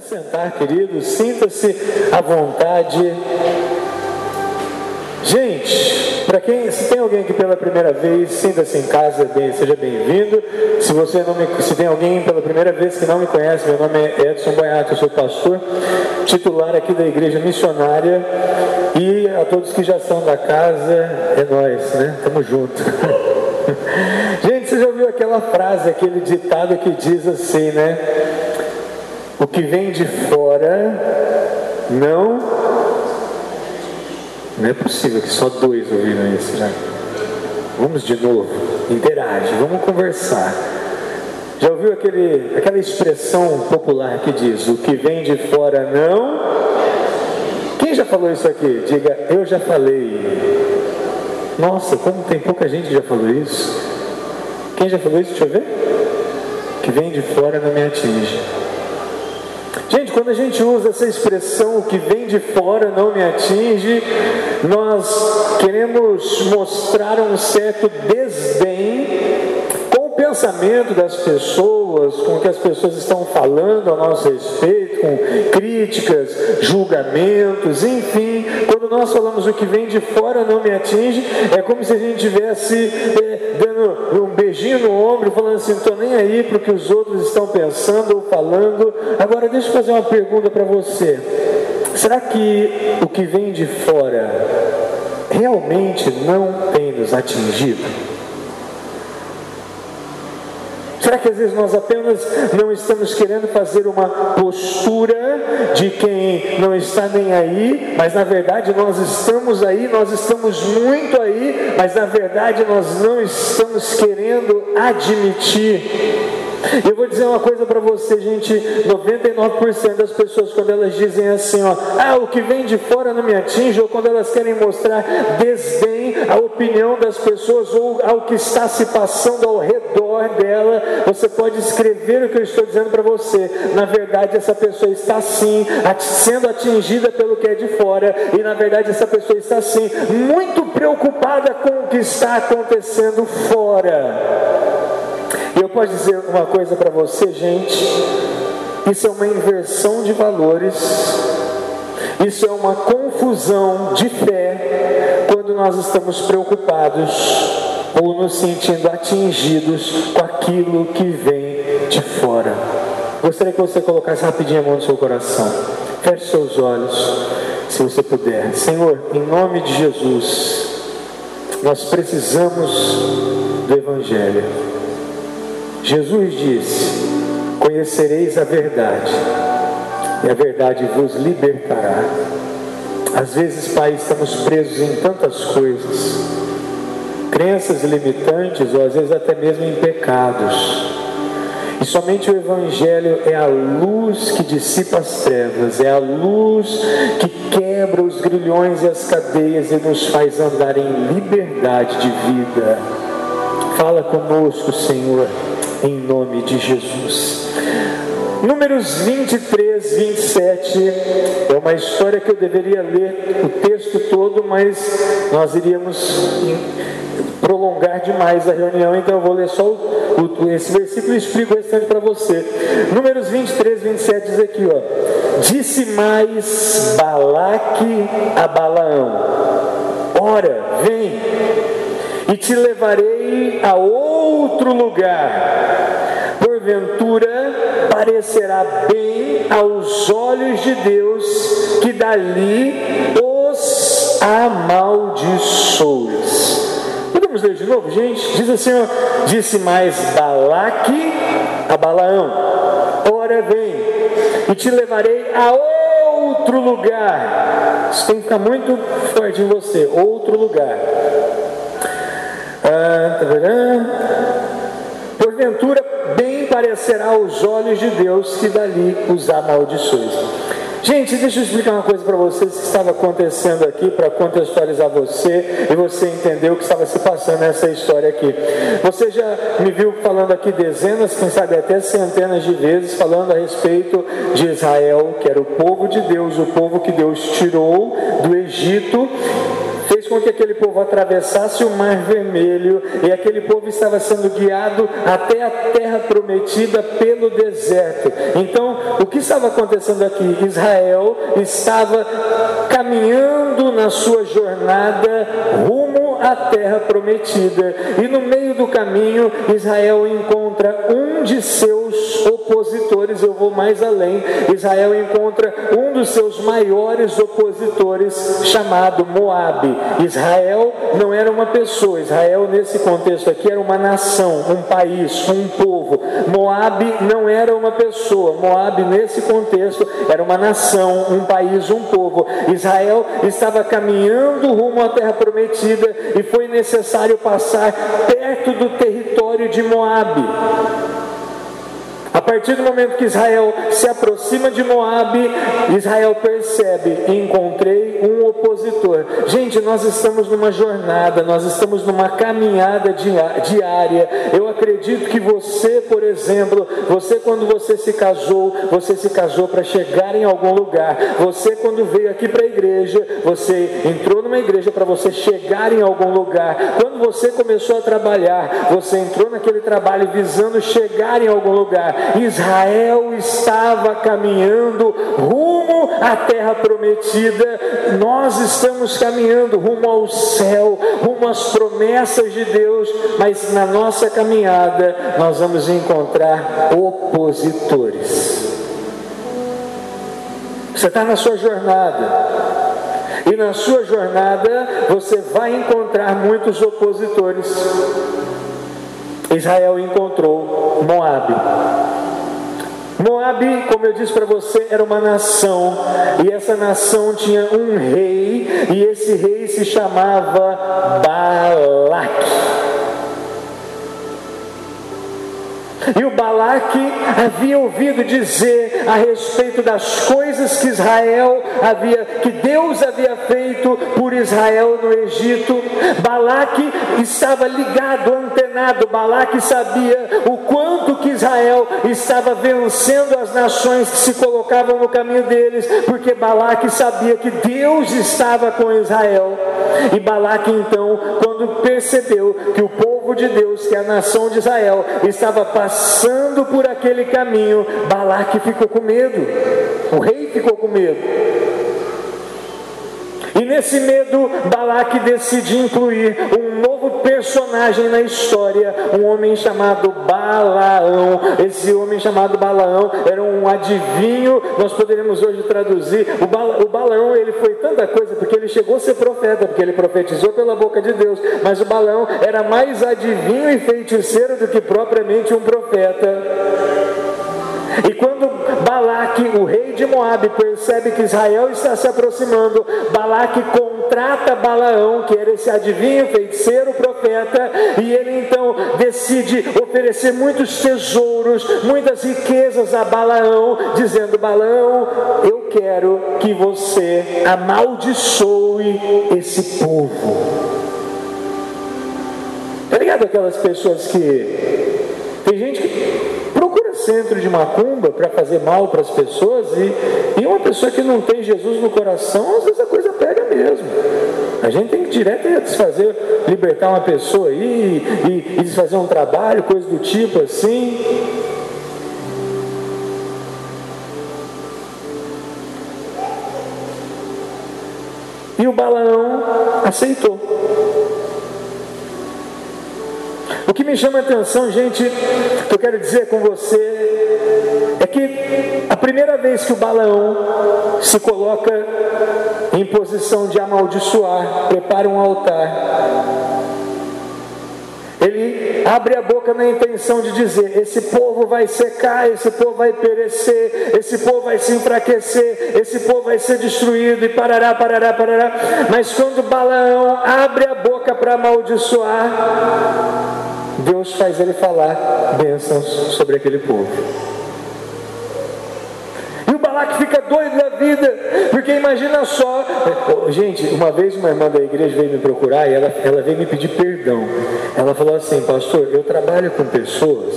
se assentar, querido, sinta-se à vontade. Gente, para quem, se tem alguém aqui pela primeira vez, sinta-se em casa, bem, seja bem-vindo. Se você não me, se tem alguém pela primeira vez que não me conhece, meu nome é Edson Boiato, eu sou pastor, titular aqui da igreja missionária. E a todos que já são da casa, é nós, né? Tamo junto. Gente, você já ouviu aquela frase, aquele ditado que diz assim, né? O que vem de fora não. Não é possível que só dois ouviram isso já. Vamos de novo, interage, vamos conversar. Já ouviu aquele, aquela expressão popular que diz: o que vem de fora não. Quem já falou isso aqui? Diga, eu já falei. Nossa, como tem pouca gente que já falou isso. Quem já falou isso? Deixa eu ver. Que vem de fora não me atinge. Gente, quando a gente usa essa expressão, o que vem de fora não me atinge, nós queremos mostrar um certo desdém pensamento das pessoas, com o que as pessoas estão falando a nosso respeito, com críticas, julgamentos, enfim. Quando nós falamos o que vem de fora não me atinge, é como se a gente estivesse é, dando um beijinho no ombro, falando assim: estou nem aí para o que os outros estão pensando ou falando. Agora, deixa eu fazer uma pergunta para você: será que o que vem de fora realmente não tem nos atingido? Será às vezes nós apenas não estamos querendo fazer uma postura de quem não está nem aí, mas na verdade nós estamos aí, nós estamos muito aí, mas na verdade nós não estamos querendo admitir eu vou dizer uma coisa para você, gente: 99% das pessoas, quando elas dizem assim, ó, ah, o que vem de fora não me atinge, ou quando elas querem mostrar desdém à opinião das pessoas ou ao que está se passando ao redor dela, você pode escrever o que eu estou dizendo para você. Na verdade, essa pessoa está sim sendo atingida pelo que é de fora, e na verdade, essa pessoa está sim muito preocupada com o que está acontecendo fora. Posso dizer uma coisa para você, gente: isso é uma inversão de valores, isso é uma confusão de fé quando nós estamos preocupados ou nos sentindo atingidos com aquilo que vem de fora. Gostaria que você colocasse rapidinho a mão no seu coração. Feche seus olhos, se você puder. Senhor, em nome de Jesus, nós precisamos do Evangelho. Jesus disse: Conhecereis a verdade, e a verdade vos libertará. Às vezes, Pai, estamos presos em tantas coisas, crenças limitantes, ou às vezes até mesmo em pecados. E somente o Evangelho é a luz que dissipa as trevas, é a luz que quebra os grilhões e as cadeias e nos faz andar em liberdade de vida. Fala conosco, Senhor em nome de Jesus. Números 23, 27 é uma história que eu deveria ler o texto todo, mas nós iríamos prolongar demais a reunião, então eu vou ler só o, o, esse versículo e explico o restante para você. Números 23, 27 diz aqui: ó, Disse mais Balaque a Balaão: Ora, vem e te levarei a outro lugar. Porventura parecerá bem aos olhos de Deus que dali os amaldiçoes. Podemos ler de novo, gente? Diz assim: ó, disse mais Balaque a Balaão: Ora vem, e te levarei a outro lugar. Isso tem que ficar muito forte em você. Outro lugar Porventura, bem parecerá aos olhos de Deus que dali os amaldiçoes. Gente, deixa eu explicar uma coisa para vocês que estava acontecendo aqui, para contextualizar você e você entender o que estava se passando nessa história aqui. Você já me viu falando aqui dezenas, quem sabe até centenas de vezes, falando a respeito de Israel, que era o povo de Deus, o povo que Deus tirou do Egito fez com que aquele povo atravessasse o Mar Vermelho e aquele povo estava sendo guiado até a terra prometida pelo deserto. Então, o que estava acontecendo aqui? Israel estava caminhando na sua jornada rumo à terra prometida e no meio do caminho Israel encontra um de seus opositores. Eu vou mais além. Israel encontra um dos seus maiores opositores chamado Moabe. Israel não era uma pessoa, Israel nesse contexto aqui era uma nação, um país, um povo. Moabe não era uma pessoa, Moabe nesse contexto era uma nação, um país, um povo. Israel estava caminhando rumo à terra prometida e foi necessário passar perto do território de Moabe. A partir do momento que Israel se aproxima de Moabe, Israel percebe: encontrei um opositor. Gente, nós estamos numa jornada, nós estamos numa caminhada diária. Eu acredito que você, por exemplo, você quando você se casou, você se casou para chegar em algum lugar. Você quando veio aqui para a igreja, você entrou numa igreja para você chegar em algum lugar. Quando você começou a trabalhar, você entrou naquele trabalho visando chegar em algum lugar. Israel estava caminhando rumo à terra prometida, nós estamos caminhando rumo ao céu, rumo às promessas de Deus, mas na nossa caminhada nós vamos encontrar opositores. Você está na sua jornada. E na sua jornada você vai encontrar muitos opositores. Israel encontrou Moabe. Moabe, como eu disse para você, era uma nação, e essa nação tinha um rei, e esse rei se chamava Balaque. E o Balaque havia ouvido dizer a respeito das coisas que Israel havia, que Deus havia feito por Israel no Egito. Balaque estava ligado, antenado. Balaque sabia o quanto que Israel estava vencendo as nações que se colocavam no caminho deles, porque Balaque sabia que Deus estava com Israel. E Balaque então, quando percebeu que o povo de Deus, que a nação de Israel estava passando passando por aquele caminho, Balaque ficou com medo. O rei ficou com medo. E nesse medo, Balaque decide incluir um novo personagem na história, um homem chamado Balaão. Esse homem chamado Balaão era um adivinho, nós poderíamos hoje traduzir. O, o Balaão ele foi tanta coisa, porque ele chegou a ser profeta, porque ele profetizou pela boca de Deus, mas o Balaão era mais adivinho e feiticeiro do que propriamente um profeta. E quando Balaque, o rei de Moabe, percebe que Israel está se aproximando, Balaque contrata Balaão, que era esse adivinho, feiticeiro, profeta, e ele então decide oferecer muitos tesouros, muitas riquezas a Balaão, dizendo: Balaão, eu quero que você amaldiçoe esse povo. Tá ligado aquelas pessoas que. Tem gente que centro de macumba para fazer mal para as pessoas e, e uma pessoa que não tem Jesus no coração, às vezes a coisa pega mesmo. A gente tem que direto desfazer, libertar uma pessoa aí e, e desfazer um trabalho, coisa do tipo assim. E o Balaão aceitou. O que me chama a atenção, gente, que eu quero dizer com você, é que a primeira vez que o Balaão se coloca em posição de amaldiçoar, prepara um altar, ele abre a boca na intenção de dizer: esse povo vai secar, esse povo vai perecer, esse povo vai se enfraquecer, esse povo vai ser destruído, e parará, parará, parará. Mas quando Balaão abre a boca para amaldiçoar, Deus faz ele falar bênçãos sobre aquele povo. E o Balaque fica doido da vida, porque imagina só. Gente, uma vez uma irmã da igreja veio me procurar e ela, ela veio me pedir perdão. Ela falou assim: Pastor, eu trabalho com pessoas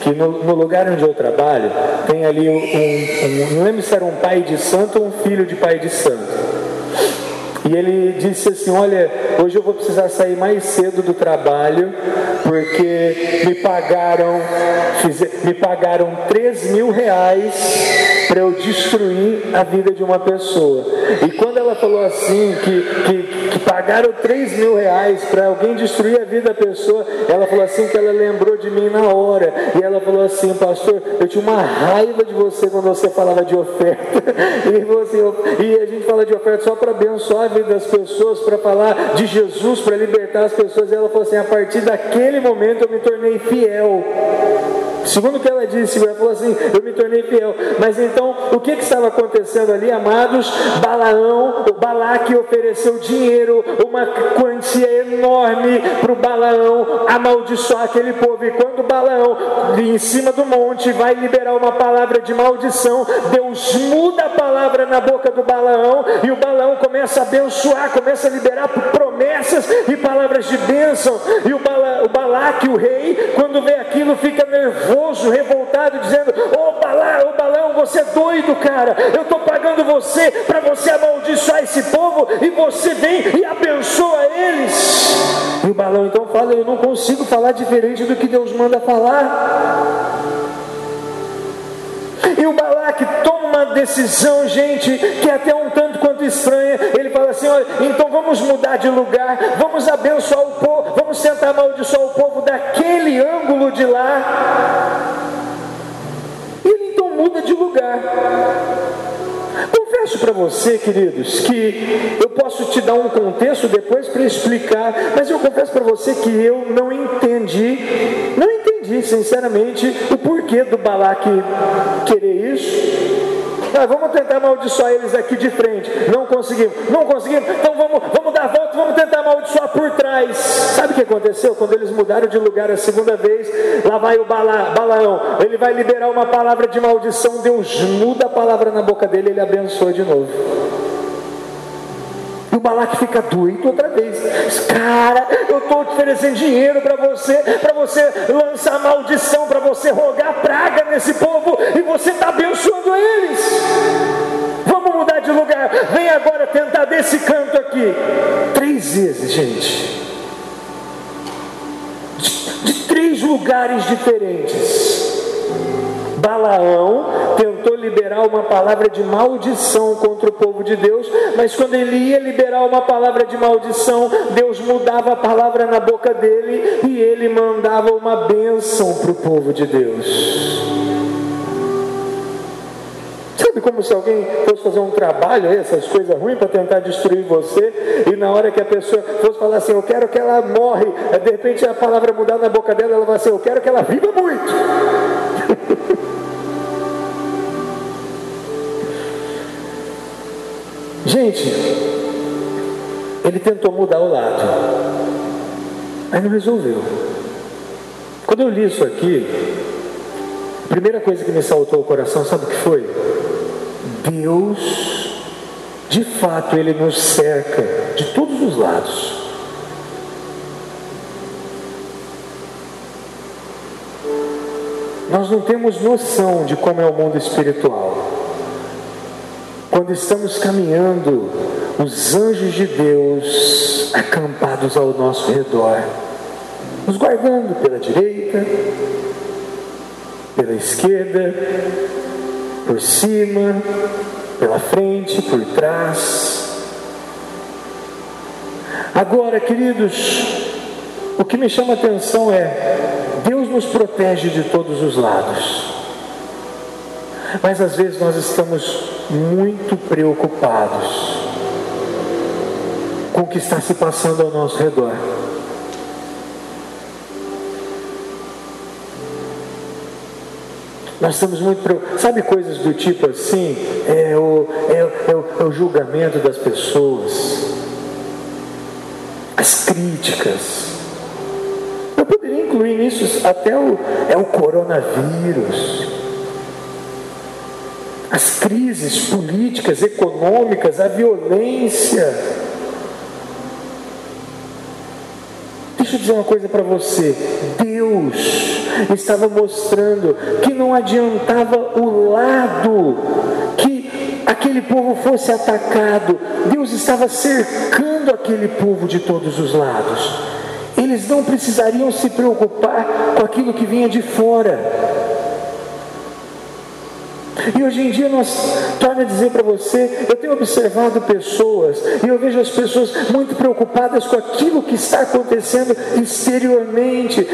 que no, no, lugar onde eu trabalho tem ali um, um, não lembro se era um pai de santo ou um filho de pai de santo. E ele disse assim: Olha, hoje eu vou precisar sair mais cedo do trabalho, porque me pagaram, me pagaram 3 mil reais para eu destruir a vida de uma pessoa. E quando ela falou assim, que, que, que pagaram 3 mil reais para alguém destruir a vida da pessoa, ela falou assim que ela lembrou de mim na hora. E ela falou assim, pastor, eu tinha uma raiva de você quando você falava de oferta. E, falou assim, e a gente fala de oferta só para abençoar a vida das pessoas, para falar de Jesus, para libertar as pessoas. E ela falou assim, a partir daquele momento eu me tornei fiel. Segundo o que ela disse, ela falou assim: Eu me tornei fiel. Mas então, o que, que estava acontecendo ali, amados? Balaão, o Balaque ofereceu dinheiro, uma quantia enorme para o Balaão amaldiçoar aquele povo. E quando Balaão, em cima do monte, vai liberar uma palavra de maldição, Deus muda a palavra na boca do Balaão e o Balaão começa a abençoar, começa a liberar promessas e palavras de bênção. E o, Bala, Balaque, o rei, quando vê aquilo, fica nervoso nervoso, revoltado, dizendo: Ô oh, Balão, oh, Balão, você é doido, cara. Eu estou pagando você para você amaldiçoar esse povo e você vem e abençoa eles. E o Balão então fala: Eu não consigo falar diferente do que Deus manda falar. Decisão, gente, que é até um tanto quanto estranha. Ele fala assim: olha, então vamos mudar de lugar, vamos abençoar o povo, vamos tentar amaldiçoar o povo daquele ângulo de lá. E ele então muda de lugar. Confesso para você, queridos, que eu posso te dar um contexto depois para explicar, mas eu confesso para você que eu não entendi, não entendi sinceramente o porquê do Balaque querer isso. Ah, vamos tentar amaldiçoar eles aqui de frente. Não conseguimos, não conseguimos. Então vamos, vamos dar a volta, vamos tentar amaldiçoar por trás. Sabe o que aconteceu? Quando eles mudaram de lugar a segunda vez, lá vai o Bala, Balaão. Ele vai liberar uma palavra de maldição. Deus muda a palavra na boca dele, ele abençoa de novo. O Balaque fica doido outra vez. Cara, eu estou oferecendo dinheiro para você, para você lançar maldição, para você rogar praga nesse povo, e você está abençoando eles. Vamos mudar de lugar. Vem agora tentar desse canto aqui. Três vezes, gente. De, de três lugares diferentes. Balaão tentou liberar uma palavra de maldição contra o povo de Deus, mas quando ele ia liberar uma palavra de maldição, Deus mudava a palavra na boca dele e ele mandava uma bênção para o povo de Deus. Sabe como se alguém fosse fazer um trabalho, essas coisas ruins, para tentar destruir você, e na hora que a pessoa fosse falar assim, eu quero que ela morre, de repente a palavra mudar na boca dela, ela vai assim, eu quero que ela viva muito. Gente, ele tentou mudar o lado, mas não resolveu. Quando eu li isso aqui, a primeira coisa que me saltou ao coração, sabe o que foi? Deus, de fato, Ele nos cerca de todos os lados. Nós não temos noção de como é o mundo espiritual. Quando estamos caminhando, os anjos de Deus acampados ao nosso redor, nos guardando pela direita, pela esquerda, por cima, pela frente, por trás. Agora, queridos, o que me chama a atenção é: Deus nos protege de todos os lados. Mas às vezes nós estamos muito preocupados com o que está se passando ao nosso redor. Nós estamos muito preocupados. Sabe coisas do tipo assim? É o, é, é, o, é o julgamento das pessoas, as críticas. Eu poderia incluir nisso até o, é o coronavírus as crises políticas, econômicas, a violência. Deixa eu dizer uma coisa para você: Deus estava mostrando que não adiantava o lado, que aquele povo fosse atacado, Deus estava cercando aquele povo de todos os lados. Eles não precisariam se preocupar com aquilo que vinha de fora. E hoje em dia nós, torna a dizer para você, eu tenho observado pessoas, e eu vejo as pessoas muito preocupadas com aquilo que está acontecendo exteriormente,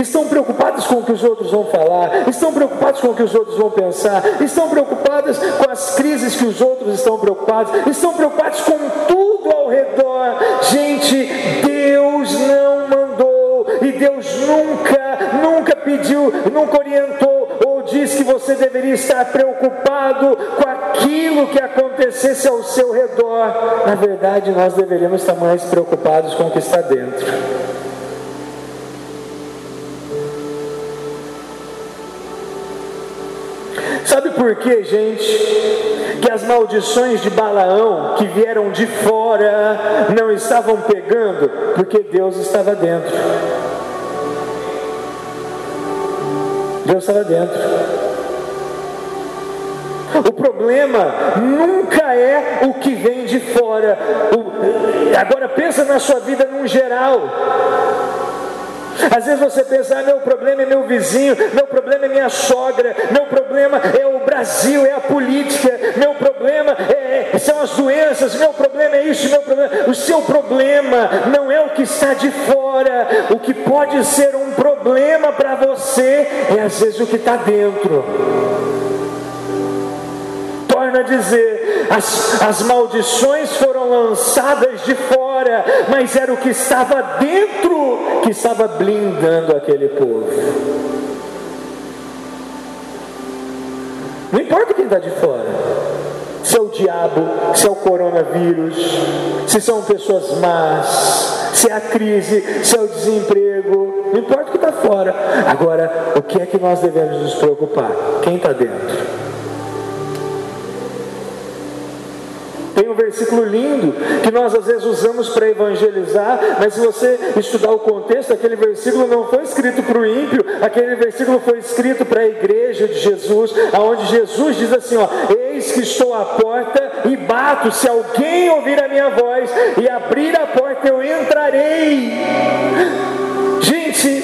estão preocupadas com o que os outros vão falar, estão preocupadas com o que os outros vão pensar, estão preocupadas com as crises que os outros estão preocupados, estão preocupados com tudo ao redor. Gente, Deus não mandou, e Deus nunca, nunca pediu, nunca orientou diz que você deveria estar preocupado com aquilo que acontecesse ao seu redor. Na verdade, nós deveríamos estar mais preocupados com o que está dentro. Sabe por quê, gente? Que as maldições de Balaão que vieram de fora não estavam pegando, porque Deus estava dentro. Estava dentro. O problema nunca é o que vem de fora. O, agora pensa na sua vida num geral. Às vezes você pensa, ah, meu problema é meu vizinho, meu problema é minha sogra, meu problema é o Brasil, é a política, meu problema é, são as doenças, meu problema é isso, meu problema. O seu problema não é o que está de fora, o que pode ser um problema para você é às vezes o que está dentro torna a dizer: as, as maldições foram lançadas de fora, mas era o que estava dentro que estava blindando aquele povo. Não importa quem está de fora, se é o diabo, se é o coronavírus, se são pessoas más, se é a crise, se é o desemprego, não importa o que está fora. Agora, o que é que nós devemos nos preocupar? Quem está dentro? Tem um versículo lindo que nós às vezes usamos para evangelizar, mas se você estudar o contexto, aquele versículo não foi escrito para o ímpio, aquele versículo foi escrito para a igreja de Jesus, aonde Jesus diz assim: ó, Eis que estou à porta e bato, se alguém ouvir a minha voz e abrir a porta, eu entrarei. Gente,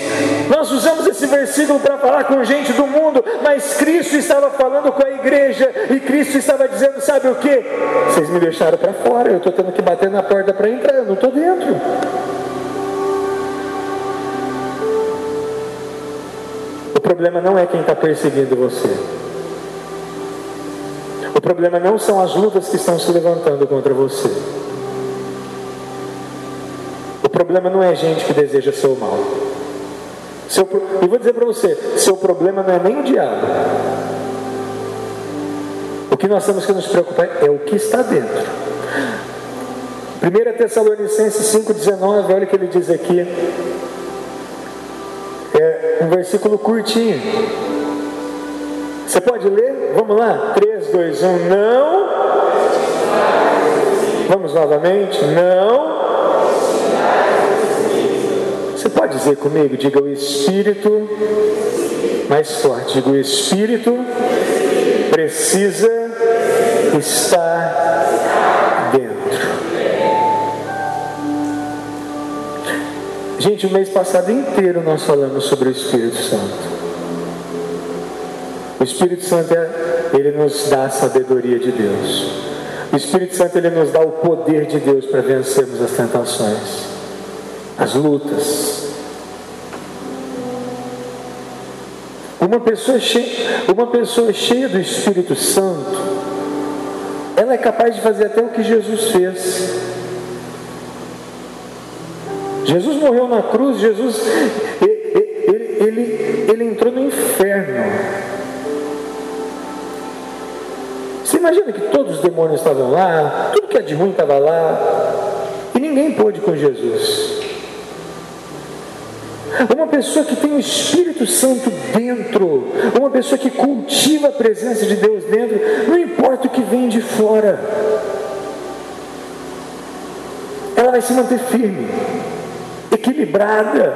nós usamos esse versículo para falar com gente do mundo, mas Cristo estava falando com a igreja e Cristo estava dizendo: sabe o que? Vocês me deixaram para fora, eu estou tendo que bater na porta para entrar, eu não estou dentro. O problema não é quem está perseguindo você. O problema não são as lutas que estão se levantando contra você. O problema não é gente que deseja seu mal. Seu, e vou dizer para você: seu problema não é nem o diabo. O que nós temos que nos preocupar é o que está dentro. 1 Tessalonicenses 5,19, olha o que ele diz aqui. É um versículo curtinho. Você pode ler? Vamos lá? 3, 2, 1. Não. Vamos novamente. Não pode dizer comigo? Diga o Espírito, mais forte. Diga o Espírito precisa estar dentro. Gente, o mês passado inteiro nós falamos sobre o Espírito Santo. O Espírito Santo, é, ele nos dá a sabedoria de Deus. O Espírito Santo, ele nos dá o poder de Deus para vencermos as tentações as lutas. Uma pessoa, cheia, uma pessoa cheia do Espírito Santo, ela é capaz de fazer até o que Jesus fez. Jesus morreu na cruz, Jesus ele, ele, ele, entrou no inferno. Você imagina que todos os demônios estavam lá, tudo que é de ruim estava lá, e ninguém pôde com Jesus. Uma pessoa que tem o Espírito Santo dentro, uma pessoa que cultiva a presença de Deus dentro, não importa o que vem de fora, ela vai se manter firme, equilibrada.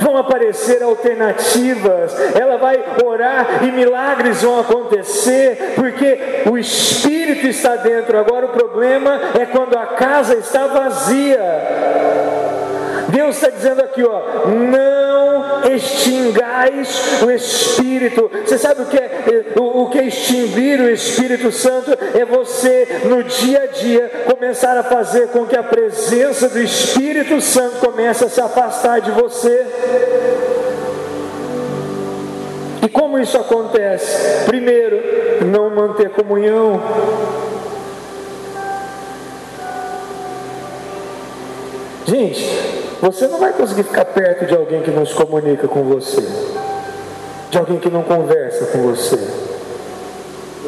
vão aparecer alternativas, ela vai orar e milagres vão acontecer, porque o Espírito está dentro. Agora o problema é quando a casa está vazia. Deus está dizendo aqui, ó, não extingais o Espírito. Você sabe o que é o, o que é extinguir o Espírito Santo? É você no dia a dia começar a fazer com que a presença do Espírito Santo comece a se afastar de você. E como isso acontece? Primeiro, não manter comunhão. Gente, você não vai conseguir ficar perto de alguém que não se comunica com você, de alguém que não conversa com você.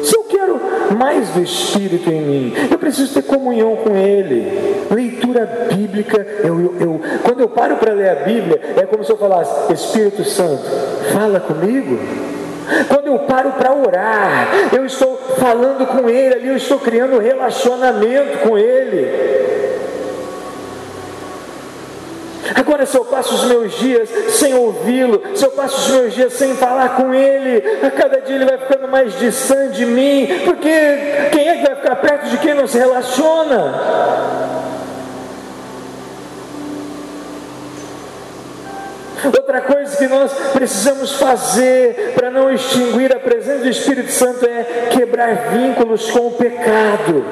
Se eu quero mais do Espírito em mim, eu preciso ter comunhão com Ele. Leitura bíblica, eu, eu, eu quando eu paro para ler a Bíblia, é como se eu falasse: Espírito Santo, fala comigo. Quando eu paro para orar, eu estou falando com Ele ali, eu estou criando relacionamento com Ele. Agora, se eu passo os meus dias sem ouvi-lo, se eu passo os meus dias sem falar com ele, a cada dia ele vai ficando mais distante de mim, porque quem é que vai ficar perto de quem não se relaciona? Outra coisa que nós precisamos fazer para não extinguir a presença do Espírito Santo é quebrar vínculos com o pecado.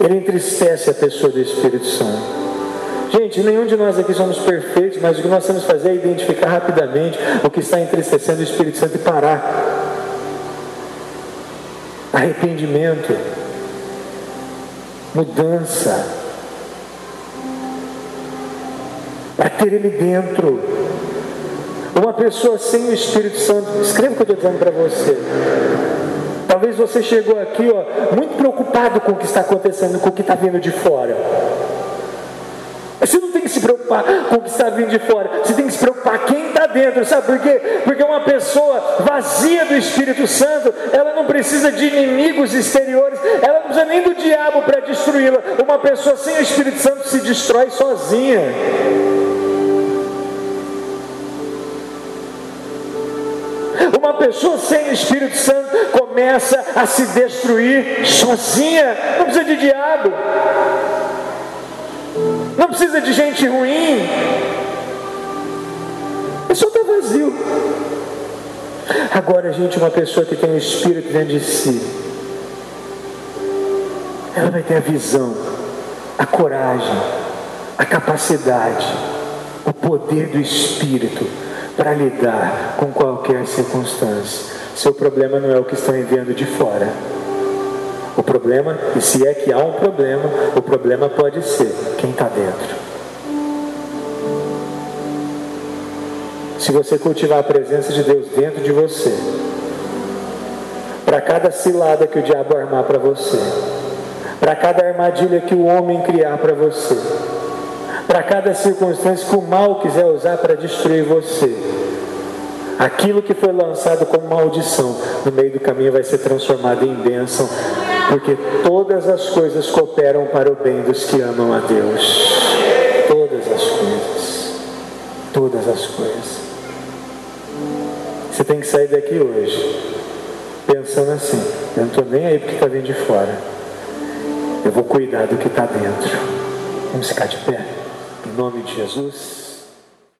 Ele entristece a pessoa do Espírito Santo. Gente, nenhum de nós aqui somos perfeitos, mas o que nós temos que fazer é identificar rapidamente o que está entristecendo o Espírito Santo e parar. Arrependimento, mudança, para ter Ele dentro. Uma pessoa sem o Espírito Santo, escreva o que eu estou dizendo para você. Talvez você chegou aqui ó, muito preocupado com o que está acontecendo, com o que está vindo de fora. Você não tem que se preocupar com o que está vindo de fora, você tem que se preocupar quem está dentro, sabe por quê? Porque uma pessoa vazia do Espírito Santo, ela não precisa de inimigos exteriores, ela não precisa nem do diabo para destruí-la. Uma pessoa sem o Espírito Santo se destrói sozinha. Uma pessoa sem o Espírito Santo começa a se destruir sozinha. Não precisa de diabo. Não precisa de gente ruim. É só está vazio. Agora, gente, uma pessoa que tem o Espírito dentro de si, ela vai ter a visão, a coragem, a capacidade, o poder do Espírito para lidar com qualquer circunstância. Seu problema não é o que estão enviando de fora. O problema, e se é que há um problema, o problema pode ser quem está dentro. Se você cultivar a presença de Deus dentro de você, para cada cilada que o diabo armar para você, para cada armadilha que o homem criar para você, para cada circunstância que o mal quiser usar para destruir você. Aquilo que foi lançado como maldição no meio do caminho vai ser transformado em bênção, porque todas as coisas cooperam para o bem dos que amam a Deus. Todas as coisas. Todas as coisas. Você tem que sair daqui hoje pensando assim: eu não estou nem aí porque está vindo de fora. Eu vou cuidar do que está dentro. Vamos ficar de pé. Em nome de Jesus.